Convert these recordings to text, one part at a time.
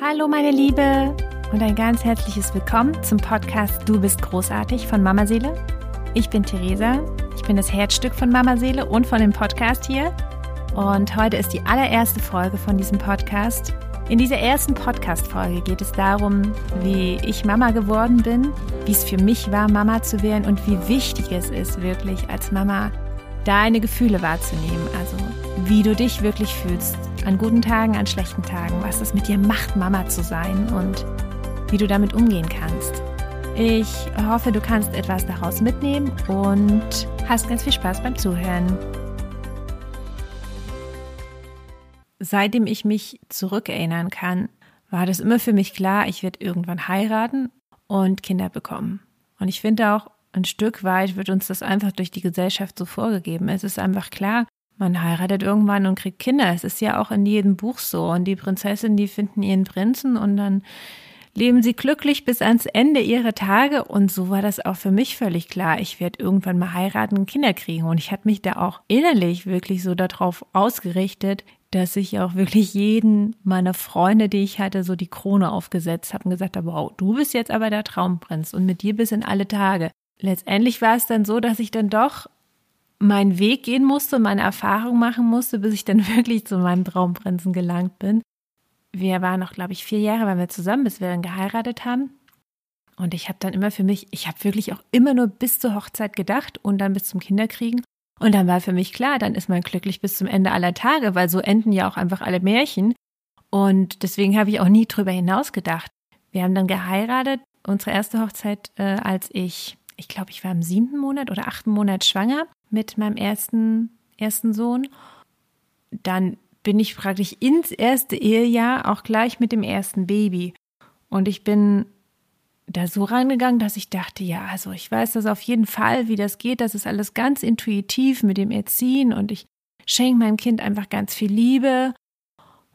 Hallo meine Liebe und ein ganz herzliches Willkommen zum Podcast Du bist großartig von Mama Seele. Ich bin Theresa, ich bin das Herzstück von Mama Seele und von dem Podcast hier. Und heute ist die allererste Folge von diesem Podcast. In dieser ersten Podcast-Folge geht es darum, wie ich Mama geworden bin, wie es für mich war, Mama zu werden und wie wichtig es ist, wirklich als Mama deine Gefühle wahrzunehmen. Also wie du dich wirklich fühlst, an guten Tagen, an schlechten Tagen, was es mit dir macht, Mama zu sein und wie du damit umgehen kannst. Ich hoffe, du kannst etwas daraus mitnehmen und hast ganz viel Spaß beim Zuhören. Seitdem ich mich zurückerinnern kann, war das immer für mich klar, ich werde irgendwann heiraten und Kinder bekommen. Und ich finde auch, ein Stück weit wird uns das einfach durch die Gesellschaft so vorgegeben. Es ist einfach klar, man heiratet irgendwann und kriegt Kinder. Es ist ja auch in jedem Buch so. Und die Prinzessin, die finden ihren Prinzen und dann leben sie glücklich bis ans Ende ihrer Tage. Und so war das auch für mich völlig klar. Ich werde irgendwann mal heiraten und Kinder kriegen. Und ich hatte mich da auch innerlich wirklich so darauf ausgerichtet, dass ich auch wirklich jeden meiner Freunde, die ich hatte, so die Krone aufgesetzt habe und gesagt habe, wow, du bist jetzt aber der Traumprinz und mit dir bis in alle Tage. Letztendlich war es dann so, dass ich dann doch meinen Weg gehen musste, meine Erfahrung machen musste, bis ich dann wirklich zu meinem Traumprinzen gelangt bin. Wir waren noch, glaube ich, vier Jahre, weil wir zusammen, bis wir dann geheiratet haben. Und ich habe dann immer für mich, ich habe wirklich auch immer nur bis zur Hochzeit gedacht und dann bis zum Kinderkriegen. Und dann war für mich klar, dann ist man glücklich bis zum Ende aller Tage, weil so enden ja auch einfach alle Märchen. Und deswegen habe ich auch nie drüber hinaus gedacht. Wir haben dann geheiratet, unsere erste Hochzeit, äh, als ich, ich glaube, ich war im siebten Monat oder achten Monat schwanger mit meinem ersten, ersten Sohn. Dann bin ich praktisch ins erste Ehejahr auch gleich mit dem ersten Baby. Und ich bin da so reingegangen, dass ich dachte, ja, also ich weiß das auf jeden Fall, wie das geht. Das ist alles ganz intuitiv mit dem Erziehen und ich schenke meinem Kind einfach ganz viel Liebe.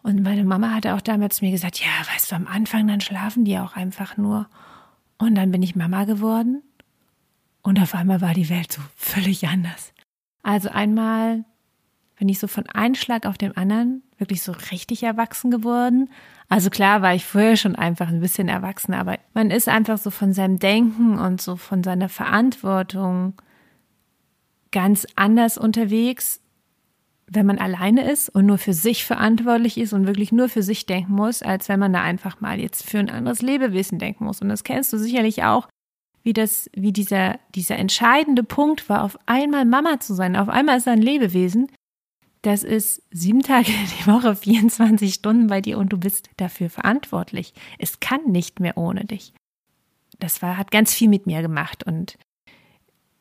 Und meine Mama hatte auch damals mir gesagt, ja, weißt du, am Anfang, dann schlafen die auch einfach nur. Und dann bin ich Mama geworden und auf einmal war die Welt so völlig anders. Also einmal bin ich so von einem Schlag auf den anderen wirklich so richtig erwachsen geworden. Also klar war ich vorher schon einfach ein bisschen erwachsen, aber man ist einfach so von seinem Denken und so von seiner Verantwortung ganz anders unterwegs, wenn man alleine ist und nur für sich verantwortlich ist und wirklich nur für sich denken muss, als wenn man da einfach mal jetzt für ein anderes Lebewesen denken muss. Und das kennst du sicherlich auch, wie das, wie dieser, dieser entscheidende Punkt war, auf einmal Mama zu sein. Auf einmal ist er ein Lebewesen. Das ist sieben Tage die Woche, 24 Stunden bei dir und du bist dafür verantwortlich. Es kann nicht mehr ohne dich. Das war, hat ganz viel mit mir gemacht und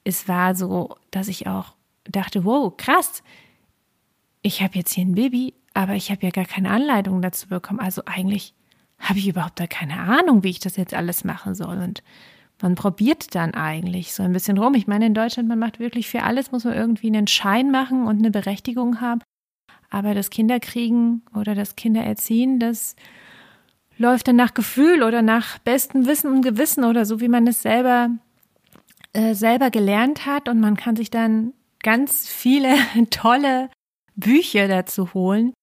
es war so, dass ich auch dachte, wow, krass. Ich habe jetzt hier ein Baby, aber ich habe ja gar keine Anleitung dazu bekommen. Also eigentlich habe ich überhaupt da keine Ahnung, wie ich das jetzt alles machen soll. Und man probiert dann eigentlich so ein bisschen rum. Ich meine, in Deutschland, man macht wirklich für alles, muss man irgendwie einen Schein machen und eine Berechtigung haben. Aber das Kinderkriegen oder das Kindererziehen, das läuft dann nach Gefühl oder nach bestem Wissen und Gewissen oder so, wie man es selber, äh, selber gelernt hat. Und man kann sich dann ganz viele tolle Bücher dazu holen,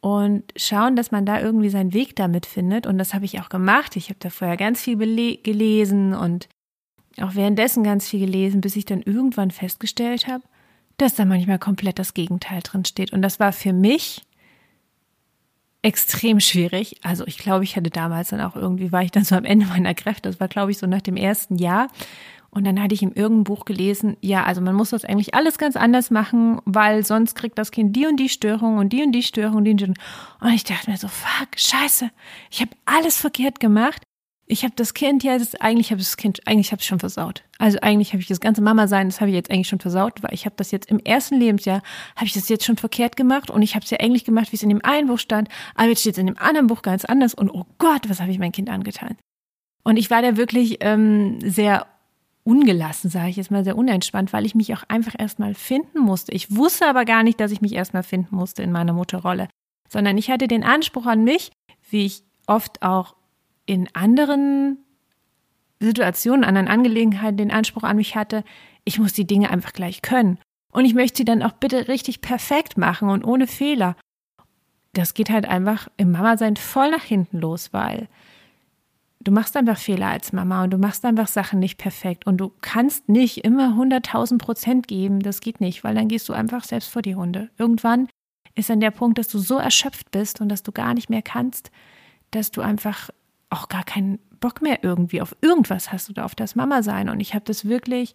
und schauen, dass man da irgendwie seinen Weg damit findet. Und das habe ich auch gemacht. Ich habe da vorher ganz viel gelesen und auch währenddessen ganz viel gelesen, bis ich dann irgendwann festgestellt habe, dass da manchmal komplett das Gegenteil drin steht. Und das war für mich extrem schwierig. Also ich glaube, ich hatte damals dann auch irgendwie, war ich dann so am Ende meiner Kräfte. Das war, glaube ich, so nach dem ersten Jahr. Und dann hatte ich in irgendeinem Buch gelesen, ja, also man muss das eigentlich alles ganz anders machen, weil sonst kriegt das Kind die und die Störung und die und die Störung und die und die. Und ich dachte mir so, fuck, scheiße, ich habe alles verkehrt gemacht. Ich habe das Kind jetzt, eigentlich habe ich das Kind, eigentlich habe ich schon versaut. Also eigentlich habe ich das ganze Mama sein, das habe ich jetzt eigentlich schon versaut, weil ich habe das jetzt im ersten Lebensjahr, habe ich das jetzt schon verkehrt gemacht und ich habe es ja eigentlich gemacht, wie es in dem einen Buch stand, aber jetzt steht es in dem anderen Buch ganz anders und oh Gott, was habe ich mein Kind angetan. Und ich war da wirklich ähm, sehr ungelassen, sage ich jetzt mal sehr unentspannt, weil ich mich auch einfach erstmal finden musste. Ich wusste aber gar nicht, dass ich mich erstmal finden musste in meiner Mutterrolle, sondern ich hatte den Anspruch an mich, wie ich oft auch in anderen Situationen, anderen Angelegenheiten den Anspruch an mich hatte, ich muss die Dinge einfach gleich können. Und ich möchte sie dann auch bitte richtig perfekt machen und ohne Fehler. das geht halt einfach im Mama-Sein voll nach hinten los, weil du machst einfach Fehler als Mama und du machst einfach Sachen nicht perfekt und du kannst nicht immer 100.000 Prozent geben. Das geht nicht, weil dann gehst du einfach selbst vor die Hunde. Irgendwann ist dann der Punkt, dass du so erschöpft bist und dass du gar nicht mehr kannst, dass du einfach auch gar keinen Bock mehr irgendwie auf irgendwas hast oder auf das Mama sein. Und ich habe das wirklich,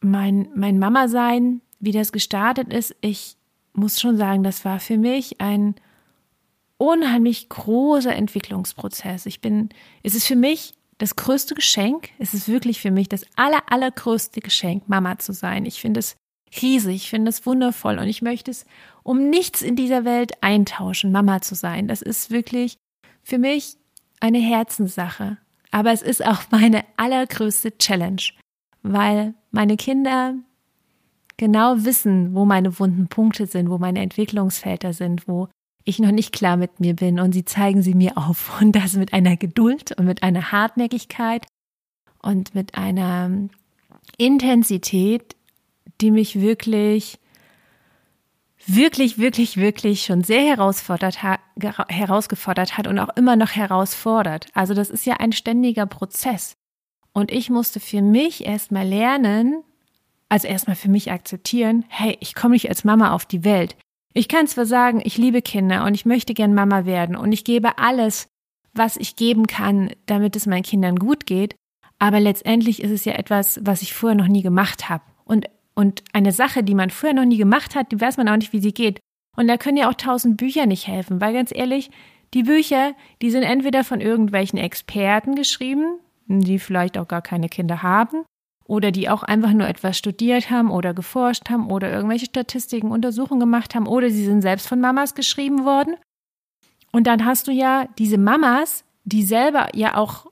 mein, mein Mama sein, wie das gestartet ist, ich muss schon sagen, das war für mich ein unheimlich großer Entwicklungsprozess. Ich bin, es ist für mich das größte Geschenk. Es ist wirklich für mich das aller, allergrößte Geschenk, Mama zu sein. Ich finde es riesig, ich finde es wundervoll und ich möchte es um nichts in dieser Welt eintauschen, Mama zu sein. Das ist wirklich für mich eine Herzenssache. Aber es ist auch meine allergrößte Challenge, weil meine Kinder genau wissen, wo meine wunden Punkte sind, wo meine Entwicklungsfelder sind, wo ich noch nicht klar mit mir bin und sie zeigen sie mir auf und das mit einer Geduld und mit einer Hartnäckigkeit und mit einer Intensität, die mich wirklich, wirklich, wirklich, wirklich schon sehr herausfordert hat, herausgefordert hat und auch immer noch herausfordert. Also das ist ja ein ständiger Prozess. Und ich musste für mich erstmal lernen, also erstmal für mich akzeptieren, hey, ich komme nicht als Mama auf die Welt. Ich kann zwar sagen, ich liebe Kinder und ich möchte gern Mama werden und ich gebe alles, was ich geben kann, damit es meinen Kindern gut geht, aber letztendlich ist es ja etwas, was ich vorher noch nie gemacht habe. Und, und eine Sache, die man vorher noch nie gemacht hat, die weiß man auch nicht, wie sie geht. Und da können ja auch tausend Bücher nicht helfen, weil ganz ehrlich, die Bücher, die sind entweder von irgendwelchen Experten geschrieben, die vielleicht auch gar keine Kinder haben, oder die auch einfach nur etwas studiert haben oder geforscht haben oder irgendwelche Statistiken, Untersuchungen gemacht haben oder sie sind selbst von Mamas geschrieben worden. Und dann hast du ja diese Mamas, die selber ja auch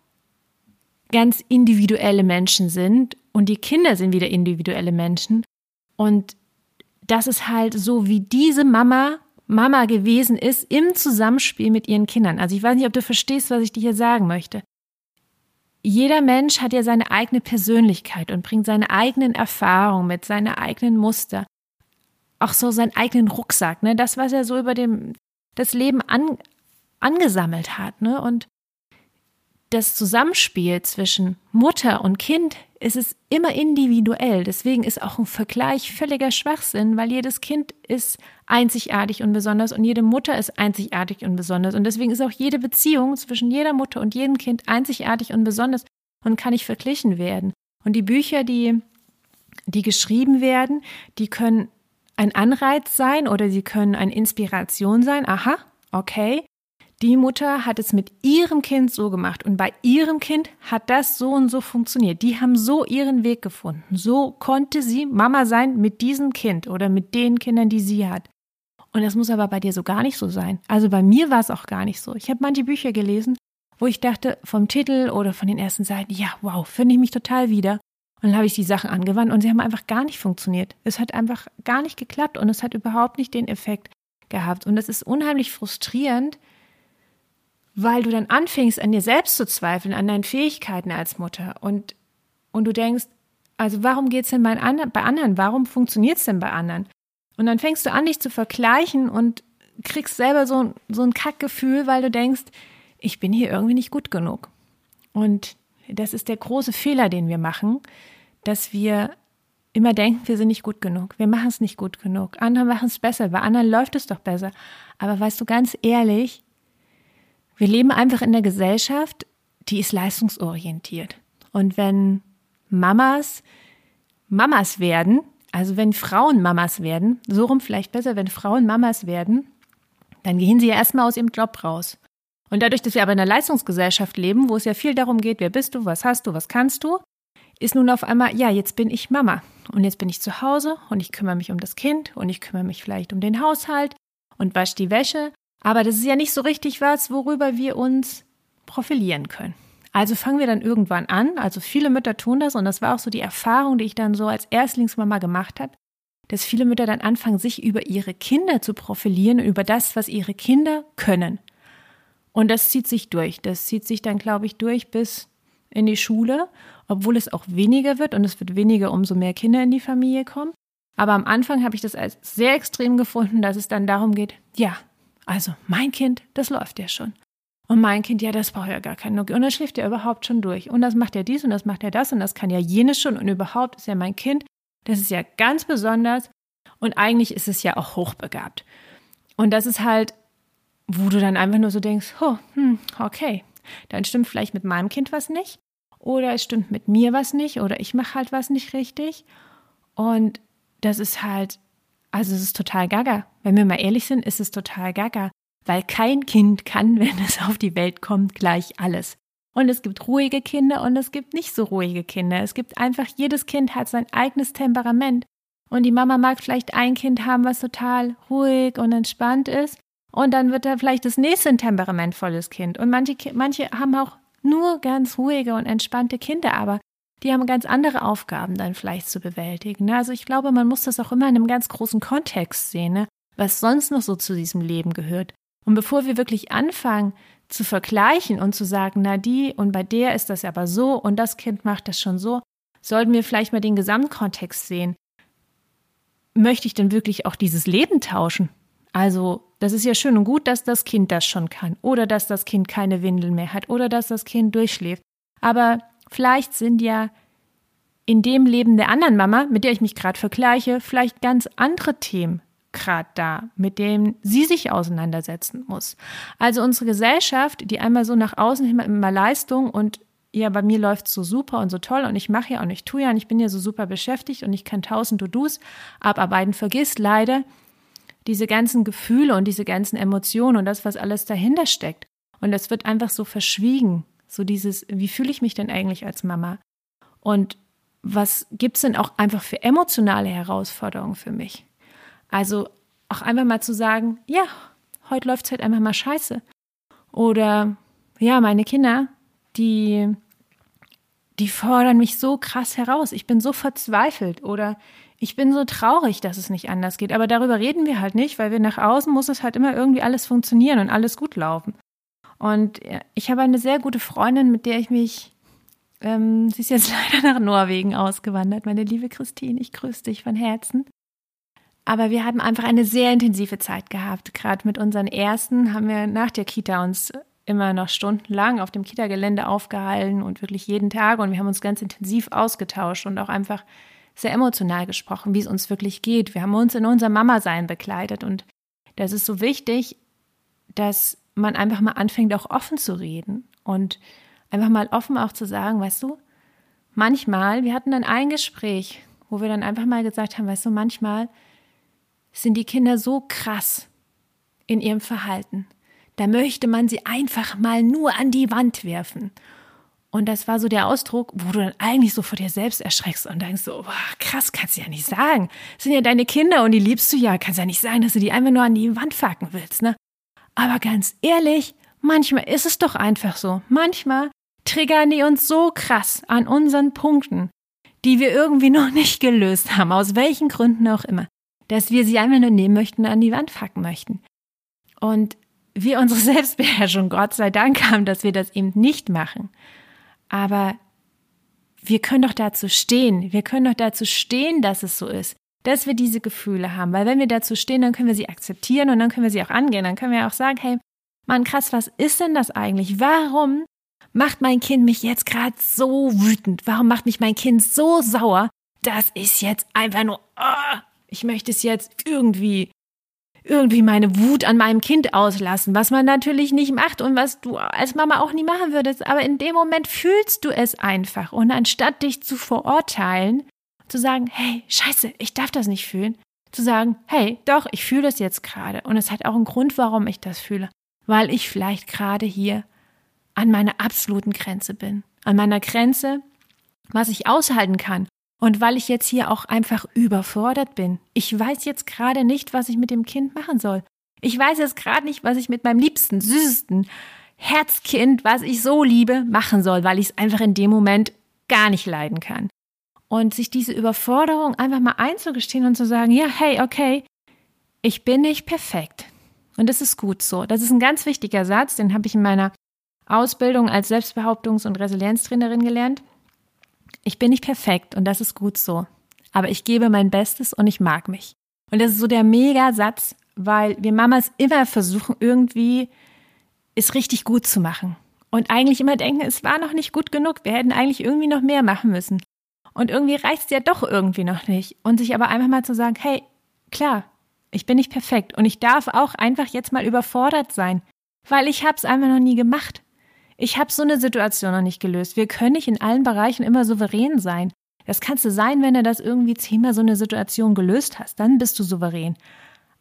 ganz individuelle Menschen sind und die Kinder sind wieder individuelle Menschen. Und das ist halt so, wie diese Mama Mama gewesen ist im Zusammenspiel mit ihren Kindern. Also ich weiß nicht, ob du verstehst, was ich dir hier sagen möchte jeder Mensch hat ja seine eigene Persönlichkeit und bringt seine eigenen Erfahrungen mit, seine eigenen Muster. Auch so seinen eigenen Rucksack, ne? Das, was er so über dem, das Leben an, angesammelt hat, ne? Und das Zusammenspiel zwischen Mutter und Kind ist es immer individuell. Deswegen ist auch ein Vergleich völliger Schwachsinn, weil jedes Kind ist einzigartig und besonders und jede Mutter ist einzigartig und besonders. Und deswegen ist auch jede Beziehung zwischen jeder Mutter und jedem Kind einzigartig und besonders und kann nicht verglichen werden. Und die Bücher, die, die geschrieben werden, die können ein Anreiz sein oder sie können eine Inspiration sein. Aha, okay, die Mutter hat es mit ihrem Kind so gemacht und bei ihrem Kind hat das so und so funktioniert. Die haben so ihren Weg gefunden. So konnte sie Mama sein mit diesem Kind oder mit den Kindern, die sie hat. Und das muss aber bei dir so gar nicht so sein. Also bei mir war es auch gar nicht so. Ich habe manche Bücher gelesen, wo ich dachte, vom Titel oder von den ersten Seiten, ja, wow, finde ich mich total wieder. Und dann habe ich die Sachen angewandt und sie haben einfach gar nicht funktioniert. Es hat einfach gar nicht geklappt und es hat überhaupt nicht den Effekt gehabt. Und es ist unheimlich frustrierend, weil du dann anfängst, an dir selbst zu zweifeln, an deinen Fähigkeiten als Mutter und, und du denkst, also warum geht's denn bei, bei anderen? Warum funktioniert's denn bei anderen? Und dann fängst du an, dich zu vergleichen und kriegst selber so, so ein Kackgefühl, weil du denkst, ich bin hier irgendwie nicht gut genug. Und das ist der große Fehler, den wir machen, dass wir immer denken, wir sind nicht gut genug. Wir machen es nicht gut genug. Andere machen es besser. Bei anderen läuft es doch besser. Aber weißt du, ganz ehrlich, wir leben einfach in der Gesellschaft, die ist leistungsorientiert. Und wenn Mamas Mamas werden, also wenn Frauen Mamas werden, so rum vielleicht besser, wenn Frauen Mamas werden, dann gehen sie ja erstmal aus ihrem Job raus. Und dadurch, dass wir aber in einer Leistungsgesellschaft leben, wo es ja viel darum geht, wer bist du, was hast du, was kannst du, ist nun auf einmal, ja, jetzt bin ich Mama und jetzt bin ich zu Hause und ich kümmere mich um das Kind und ich kümmere mich vielleicht um den Haushalt und wasche die Wäsche aber das ist ja nicht so richtig was, worüber wir uns profilieren können. Also fangen wir dann irgendwann an. Also viele Mütter tun das und das war auch so die Erfahrung, die ich dann so als Erstlingsmama gemacht habe, dass viele Mütter dann anfangen, sich über ihre Kinder zu profilieren, über das, was ihre Kinder können. Und das zieht sich durch. Das zieht sich dann, glaube ich, durch bis in die Schule, obwohl es auch weniger wird und es wird weniger, umso mehr Kinder in die Familie kommen. Aber am Anfang habe ich das als sehr extrem gefunden, dass es dann darum geht, ja, Also mein Kind, das läuft ja schon. Und mein Kind, ja, das braucht ja gar keinen Nokia. Und dann schläft er überhaupt schon durch. Und das macht ja dies und das macht ja das und das kann ja jenes schon. Und überhaupt ist ja mein Kind, das ist ja ganz besonders. Und eigentlich ist es ja auch hochbegabt. Und das ist halt, wo du dann einfach nur so denkst, oh, hm, okay, dann stimmt vielleicht mit meinem Kind was nicht. Oder es stimmt mit mir was nicht. Oder ich mache halt was nicht richtig. Und das ist halt, also es ist total gaga. Wenn wir mal ehrlich sind, ist es total gaga weil kein Kind kann, wenn es auf die Welt kommt, gleich alles. Und es gibt ruhige Kinder und es gibt nicht so ruhige Kinder. Es gibt einfach, jedes Kind hat sein eigenes Temperament. Und die Mama mag vielleicht ein Kind haben, was total ruhig und entspannt ist. Und dann wird da vielleicht das nächste ein temperamentvolles Kind. Und manche, manche haben auch nur ganz ruhige und entspannte Kinder, aber die haben ganz andere Aufgaben dann vielleicht zu bewältigen. Also ich glaube, man muss das auch immer in einem ganz großen Kontext sehen, ne? was sonst noch so zu diesem Leben gehört. Und bevor wir wirklich anfangen zu vergleichen und zu sagen, na die und bei der ist das aber so und das Kind macht das schon so, sollten wir vielleicht mal den Gesamtkontext sehen. Möchte ich denn wirklich auch dieses Leben tauschen? Also, das ist ja schön und gut, dass das Kind das schon kann oder dass das Kind keine Windeln mehr hat oder dass das Kind durchschläft. Aber vielleicht sind ja in dem Leben der anderen Mama, mit der ich mich gerade vergleiche, vielleicht ganz andere Themen gerade da, mit dem sie sich auseinandersetzen muss. Also unsere Gesellschaft, die einmal so nach außen immer, immer Leistung und ja, bei mir läuft so super und so toll und ich mache ja und ich tue ja und ich bin ja so super beschäftigt und ich kann tausend To-Dos abarbeiten, vergisst leider diese ganzen Gefühle und diese ganzen Emotionen und das, was alles dahinter steckt. Und das wird einfach so verschwiegen. So dieses, wie fühle ich mich denn eigentlich als Mama? Und was gibt es denn auch einfach für emotionale Herausforderungen für mich? Also auch einfach mal zu sagen, ja, heute läuft es halt einfach mal scheiße. Oder ja, meine Kinder, die, die fordern mich so krass heraus. Ich bin so verzweifelt oder ich bin so traurig, dass es nicht anders geht. Aber darüber reden wir halt nicht, weil wir nach außen muss es halt immer irgendwie alles funktionieren und alles gut laufen. Und ich habe eine sehr gute Freundin, mit der ich mich, ähm, sie ist jetzt leider nach Norwegen ausgewandert, meine liebe Christine, ich grüße dich von Herzen. Aber wir haben einfach eine sehr intensive Zeit gehabt. Gerade mit unseren ersten haben wir nach der Kita uns immer noch stundenlang auf dem Kita-Gelände aufgehalten und wirklich jeden Tag. Und wir haben uns ganz intensiv ausgetauscht und auch einfach sehr emotional gesprochen, wie es uns wirklich geht. Wir haben uns in unser Mama-Sein begleitet. Und das ist so wichtig, dass man einfach mal anfängt, auch offen zu reden und einfach mal offen auch zu sagen, weißt du, manchmal, wir hatten dann ein Gespräch, wo wir dann einfach mal gesagt haben, weißt du, manchmal sind die Kinder so krass in ihrem Verhalten. Da möchte man sie einfach mal nur an die Wand werfen. Und das war so der Ausdruck, wo du dann eigentlich so vor dir selbst erschreckst und denkst so, boah, krass, kannst du ja nicht sagen. Das sind ja deine Kinder und die liebst du ja. Kannst ja nicht sagen, dass du die einfach nur an die Wand facken willst, ne? Aber ganz ehrlich, manchmal ist es doch einfach so. Manchmal triggern die uns so krass an unseren Punkten, die wir irgendwie noch nicht gelöst haben, aus welchen Gründen auch immer dass wir sie einfach nur nehmen möchten, an die Wand facken möchten. Und wir unsere Selbstbeherrschung, Gott sei Dank haben, dass wir das eben nicht machen. Aber wir können doch dazu stehen. Wir können doch dazu stehen, dass es so ist, dass wir diese Gefühle haben. Weil wenn wir dazu stehen, dann können wir sie akzeptieren und dann können wir sie auch angehen. Dann können wir auch sagen, hey, Mann, krass, was ist denn das eigentlich? Warum macht mein Kind mich jetzt gerade so wütend? Warum macht mich mein Kind so sauer? Das ist jetzt einfach nur, oh, ich möchte es jetzt irgendwie, irgendwie meine Wut an meinem Kind auslassen, was man natürlich nicht macht und was du als Mama auch nie machen würdest. Aber in dem Moment fühlst du es einfach. Und anstatt dich zu verurteilen, zu sagen, hey, scheiße, ich darf das nicht fühlen, zu sagen, hey, doch, ich fühle das jetzt gerade. Und es hat auch einen Grund, warum ich das fühle. Weil ich vielleicht gerade hier an meiner absoluten Grenze bin. An meiner Grenze, was ich aushalten kann und weil ich jetzt hier auch einfach überfordert bin. Ich weiß jetzt gerade nicht, was ich mit dem Kind machen soll. Ich weiß jetzt gerade nicht, was ich mit meinem liebsten, süßesten Herzkind, was ich so liebe, machen soll, weil ich es einfach in dem Moment gar nicht leiden kann. Und sich diese Überforderung einfach mal einzugestehen und zu sagen, ja, hey, okay, ich bin nicht perfekt. Und das ist gut so. Das ist ein ganz wichtiger Satz, den habe ich in meiner Ausbildung als Selbstbehauptungs- und Resilienztrainerin gelernt. Ich bin nicht perfekt und das ist gut so. Aber ich gebe mein Bestes und ich mag mich. Und das ist so der Mega-Satz, weil wir Mamas immer versuchen, irgendwie es richtig gut zu machen. Und eigentlich immer denken, es war noch nicht gut genug, wir hätten eigentlich irgendwie noch mehr machen müssen. Und irgendwie reicht es ja doch irgendwie noch nicht. Und sich aber einfach mal zu sagen, hey, klar, ich bin nicht perfekt und ich darf auch einfach jetzt mal überfordert sein, weil ich habe es einfach noch nie gemacht. Ich habe so eine Situation noch nicht gelöst. Wir können nicht in allen Bereichen immer souverän sein. Das kannst du sein, wenn du das irgendwie zehnmal so eine Situation gelöst hast. Dann bist du souverän.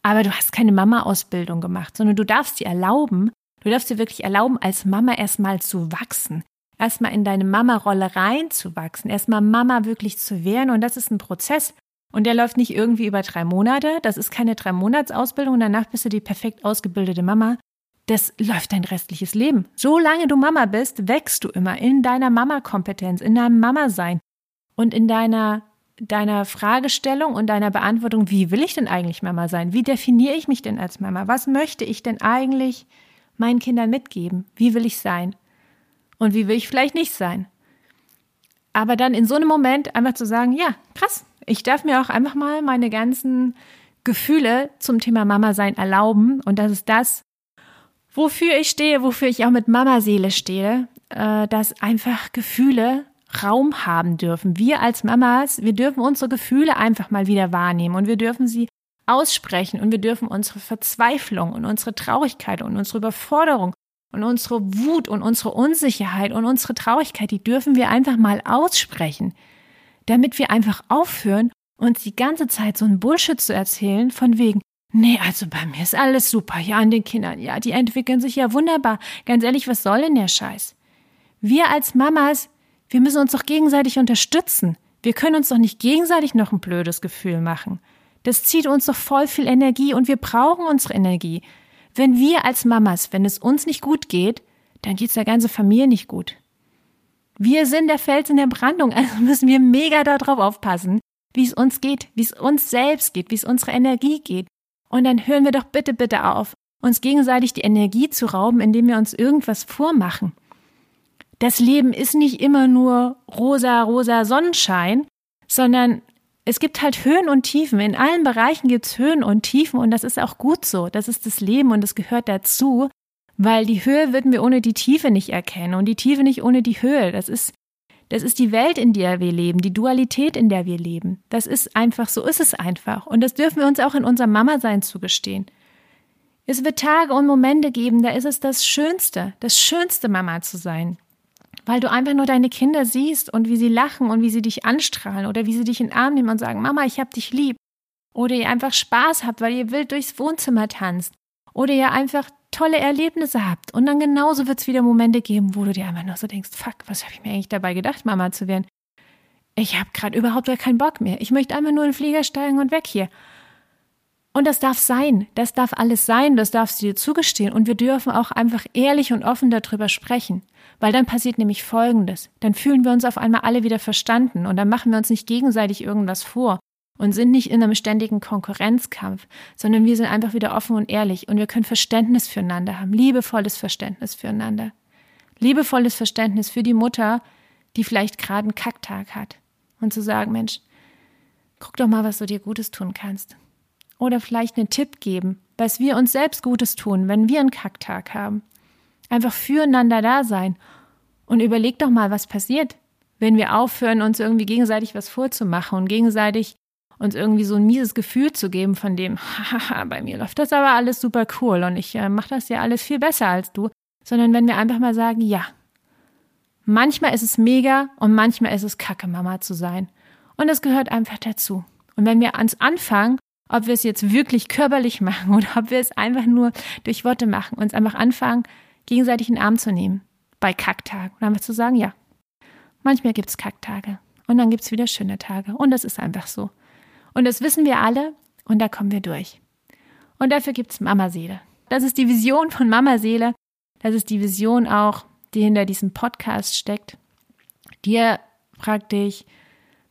Aber du hast keine Mama-Ausbildung gemacht, sondern du darfst dir erlauben, du darfst dir wirklich erlauben, als Mama erstmal zu wachsen. Erstmal in deine Mama-Rolle reinzuwachsen. Erstmal Mama wirklich zu werden. Und das ist ein Prozess. Und der läuft nicht irgendwie über drei Monate. Das ist keine drei Monatsausbildung. Danach bist du die perfekt ausgebildete Mama. Das läuft dein restliches Leben. Solange du Mama bist, wächst du immer in deiner Mama-Kompetenz, in deinem Mama-Sein und in deiner, deiner Fragestellung und deiner Beantwortung, wie will ich denn eigentlich Mama sein? Wie definiere ich mich denn als Mama? Was möchte ich denn eigentlich meinen Kindern mitgeben? Wie will ich sein? Und wie will ich vielleicht nicht sein? Aber dann in so einem Moment einfach zu sagen, ja, krass, ich darf mir auch einfach mal meine ganzen Gefühle zum Thema Mama sein erlauben. Und das ist das, wofür ich stehe, wofür ich auch mit Mama-Seele stehe, äh, dass einfach Gefühle Raum haben dürfen. Wir als Mamas, wir dürfen unsere Gefühle einfach mal wieder wahrnehmen und wir dürfen sie aussprechen und wir dürfen unsere Verzweiflung und unsere Traurigkeit und unsere Überforderung und unsere Wut und unsere Unsicherheit und unsere Traurigkeit, die dürfen wir einfach mal aussprechen, damit wir einfach aufhören, uns die ganze Zeit so ein Bullshit zu erzählen, von wegen, nee, also bei mir ist alles super, ja, an den Kindern, ja, die entwickeln sich ja wunderbar. Ganz ehrlich, was soll denn der Scheiß? Wir als Mamas, wir müssen uns doch gegenseitig unterstützen. Wir können uns doch nicht gegenseitig noch ein blödes Gefühl machen. Das zieht uns doch voll viel Energie und wir brauchen unsere Energie. Wenn wir als Mamas, wenn es uns nicht gut geht, dann geht es der ganzen Familie nicht gut. Wir sind der Fels in der Brandung, also müssen wir mega darauf aufpassen, wie es uns geht, wie es uns selbst geht, wie es unsere Energie geht. Und dann hören wir doch bitte, bitte auf, uns gegenseitig die Energie zu rauben, indem wir uns irgendwas vormachen. Das Leben ist nicht immer nur rosa, rosa Sonnenschein, sondern es gibt halt Höhen und Tiefen. In allen Bereichen gibt es Höhen und Tiefen und das ist auch gut so. Das ist das Leben und das gehört dazu, weil die Höhe würden wir ohne die Tiefe nicht erkennen und die Tiefe nicht ohne die Höhe. Das ist, das ist die Welt, in der wir leben, die Dualität, in der wir leben. Das ist einfach, so ist es einfach. Und das dürfen wir uns auch in unserem Mama-Sein zugestehen. Es wird Tage und Momente geben, da ist es das Schönste, das Schönste, Mama zu sein weil du einfach nur deine Kinder siehst und wie sie lachen und wie sie dich anstrahlen oder wie sie dich in den Arm nehmen und sagen, Mama, ich hab dich lieb. Oder ihr einfach Spaß habt, weil ihr wild durchs Wohnzimmer tanzt. Oder ihr einfach tolle Erlebnisse habt. Und dann genauso wird es wieder Momente geben, wo du dir einfach nur so denkst, fuck, was habe ich mir eigentlich dabei gedacht, Mama zu werden? Ich habe gerade überhaupt gar keinen Bock mehr. Ich möchte einfach nur in den Flieger steigen und weg hier. Und das darf sein. Das darf alles sein. Das darfst du dir zugestehen. Und wir dürfen auch einfach ehrlich und offen darüber sprechen. Weil dann passiert nämlich Folgendes. Dann fühlen wir uns auf einmal alle wieder verstanden und dann machen wir uns nicht gegenseitig irgendwas vor und sind nicht in einem ständigen Konkurrenzkampf, sondern wir sind einfach wieder offen und ehrlich und wir können Verständnis füreinander haben, liebevolles Verständnis füreinander. Liebevolles Verständnis für die Mutter, die vielleicht gerade einen Kacktag hat. Und zu sagen, Mensch, guck doch mal, was du dir Gutes tun kannst. Oder vielleicht einen Tipp geben, was wir uns selbst Gutes tun, wenn wir einen Kacktag haben. Einfach füreinander da sein. Und überleg doch mal, was passiert, wenn wir aufhören, uns irgendwie gegenseitig was vorzumachen und gegenseitig uns irgendwie so ein mieses Gefühl zu geben von dem, haha, bei mir läuft das aber alles super cool und ich äh, mache das ja alles viel besser als du, sondern wenn wir einfach mal sagen, ja, manchmal ist es mega und manchmal ist es kacke, Mama zu sein. Und das gehört einfach dazu. Und wenn wir ans Anfangen ob wir es jetzt wirklich körperlich machen oder ob wir es einfach nur durch Worte machen, uns einfach anfangen, gegenseitig in den Arm zu nehmen bei Kacktagen und einfach zu sagen, ja, manchmal gibt es Kacktage und dann gibt es wieder schöne Tage und das ist einfach so. Und das wissen wir alle und da kommen wir durch. Und dafür gibt es Mama-Seele. Das ist die Vision von Mama-Seele. Das ist die Vision auch, die hinter diesem Podcast steckt, dir praktisch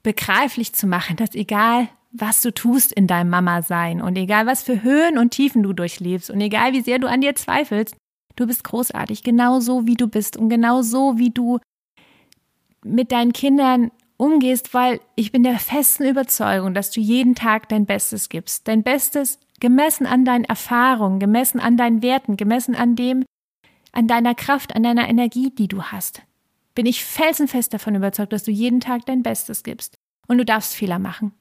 begreiflich zu machen, dass egal was du tust in deinem Mama-Sein und egal was für Höhen und Tiefen du durchlebst und egal wie sehr du an dir zweifelst, du bist großartig, genau so wie du bist und genau so wie du mit deinen Kindern umgehst, weil ich bin der festen Überzeugung, dass du jeden Tag dein Bestes gibst. Dein Bestes gemessen an deinen Erfahrungen, gemessen an deinen Werten, gemessen an dem, an deiner Kraft, an deiner Energie, die du hast. Bin ich felsenfest davon überzeugt, dass du jeden Tag dein Bestes gibst. Und du darfst Fehler machen.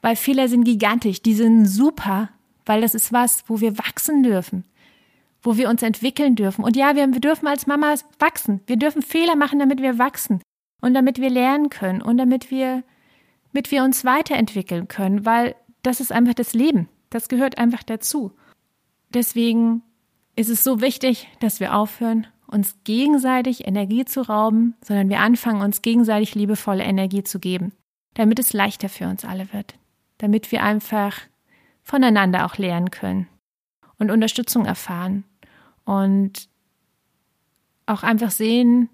Weil Fehler sind gigantisch, die sind super, weil das ist was, wo wir wachsen dürfen, wo wir uns entwickeln dürfen. Und ja, wir, wir dürfen als Mamas wachsen. Wir dürfen Fehler machen, damit wir wachsen und damit wir lernen können und damit wir, damit wir uns weiterentwickeln können, weil das ist einfach das Leben. Das gehört einfach dazu. Deswegen ist es so wichtig, dass wir aufhören, uns gegenseitig Energie zu rauben, sondern wir anfangen, uns gegenseitig liebevolle Energie zu geben, damit es leichter für uns alle wird, damit wir einfach voneinander auch lernen können und Unterstützung erfahren und auch einfach sehen,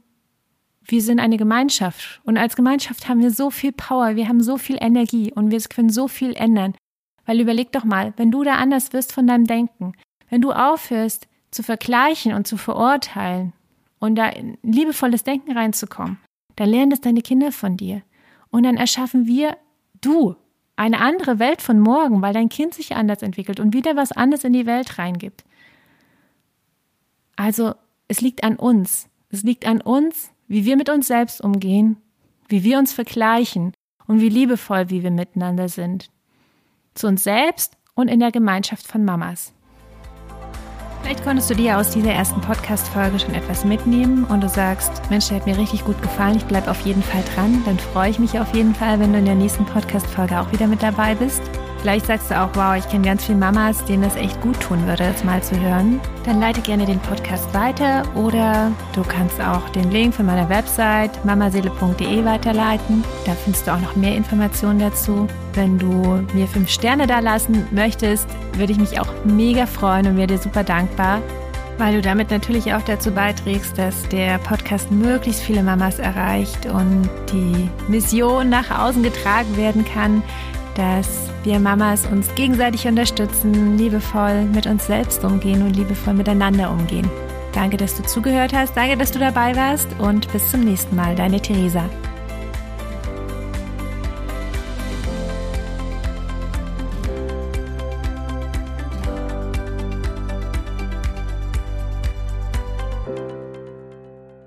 wir sind eine Gemeinschaft und als Gemeinschaft haben wir so viel Power, wir haben so viel Energie und wir können so viel ändern. Weil überleg doch mal, wenn du da anders wirst von deinem Denken, wenn du aufhörst zu vergleichen und zu verurteilen und da in liebevolles Denken reinzukommen, dann lernen das deine Kinder von dir. Und dann erschaffen wir, du, eine andere Welt von morgen, weil dein Kind sich anders entwickelt und wieder was anderes in die Welt reingibt. Also, es liegt an uns. Es liegt an uns, wie wir mit uns selbst umgehen, wie wir uns vergleichen und wie liebevoll wie wir miteinander sind. Zu uns selbst und in der Gemeinschaft von Mamas. Vielleicht konntest du dir aus dieser ersten Podcast-Folge schon etwas mitnehmen und du sagst, Mensch, der hat mir richtig gut gefallen, ich bleibe auf jeden Fall dran. Dann freue ich mich auf jeden Fall, wenn du in der nächsten Podcast-Folge auch wieder mit dabei bist. Vielleicht sagst du auch, wow, ich kenne ganz viele Mamas, denen das echt gut tun würde, das mal zu hören. Dann leite gerne den Podcast weiter oder du kannst auch den Link von meiner Website mamaseele.de weiterleiten. Da findest du auch noch mehr Informationen dazu. Wenn du mir fünf Sterne da lassen möchtest, würde ich mich auch mega freuen und wäre dir super dankbar weil du damit natürlich auch dazu beiträgst, dass der Podcast möglichst viele Mamas erreicht und die Mission nach außen getragen werden kann, dass wir Mamas uns gegenseitig unterstützen, liebevoll mit uns selbst umgehen und liebevoll miteinander umgehen. Danke, dass du zugehört hast, danke, dass du dabei warst und bis zum nächsten Mal, deine Theresa.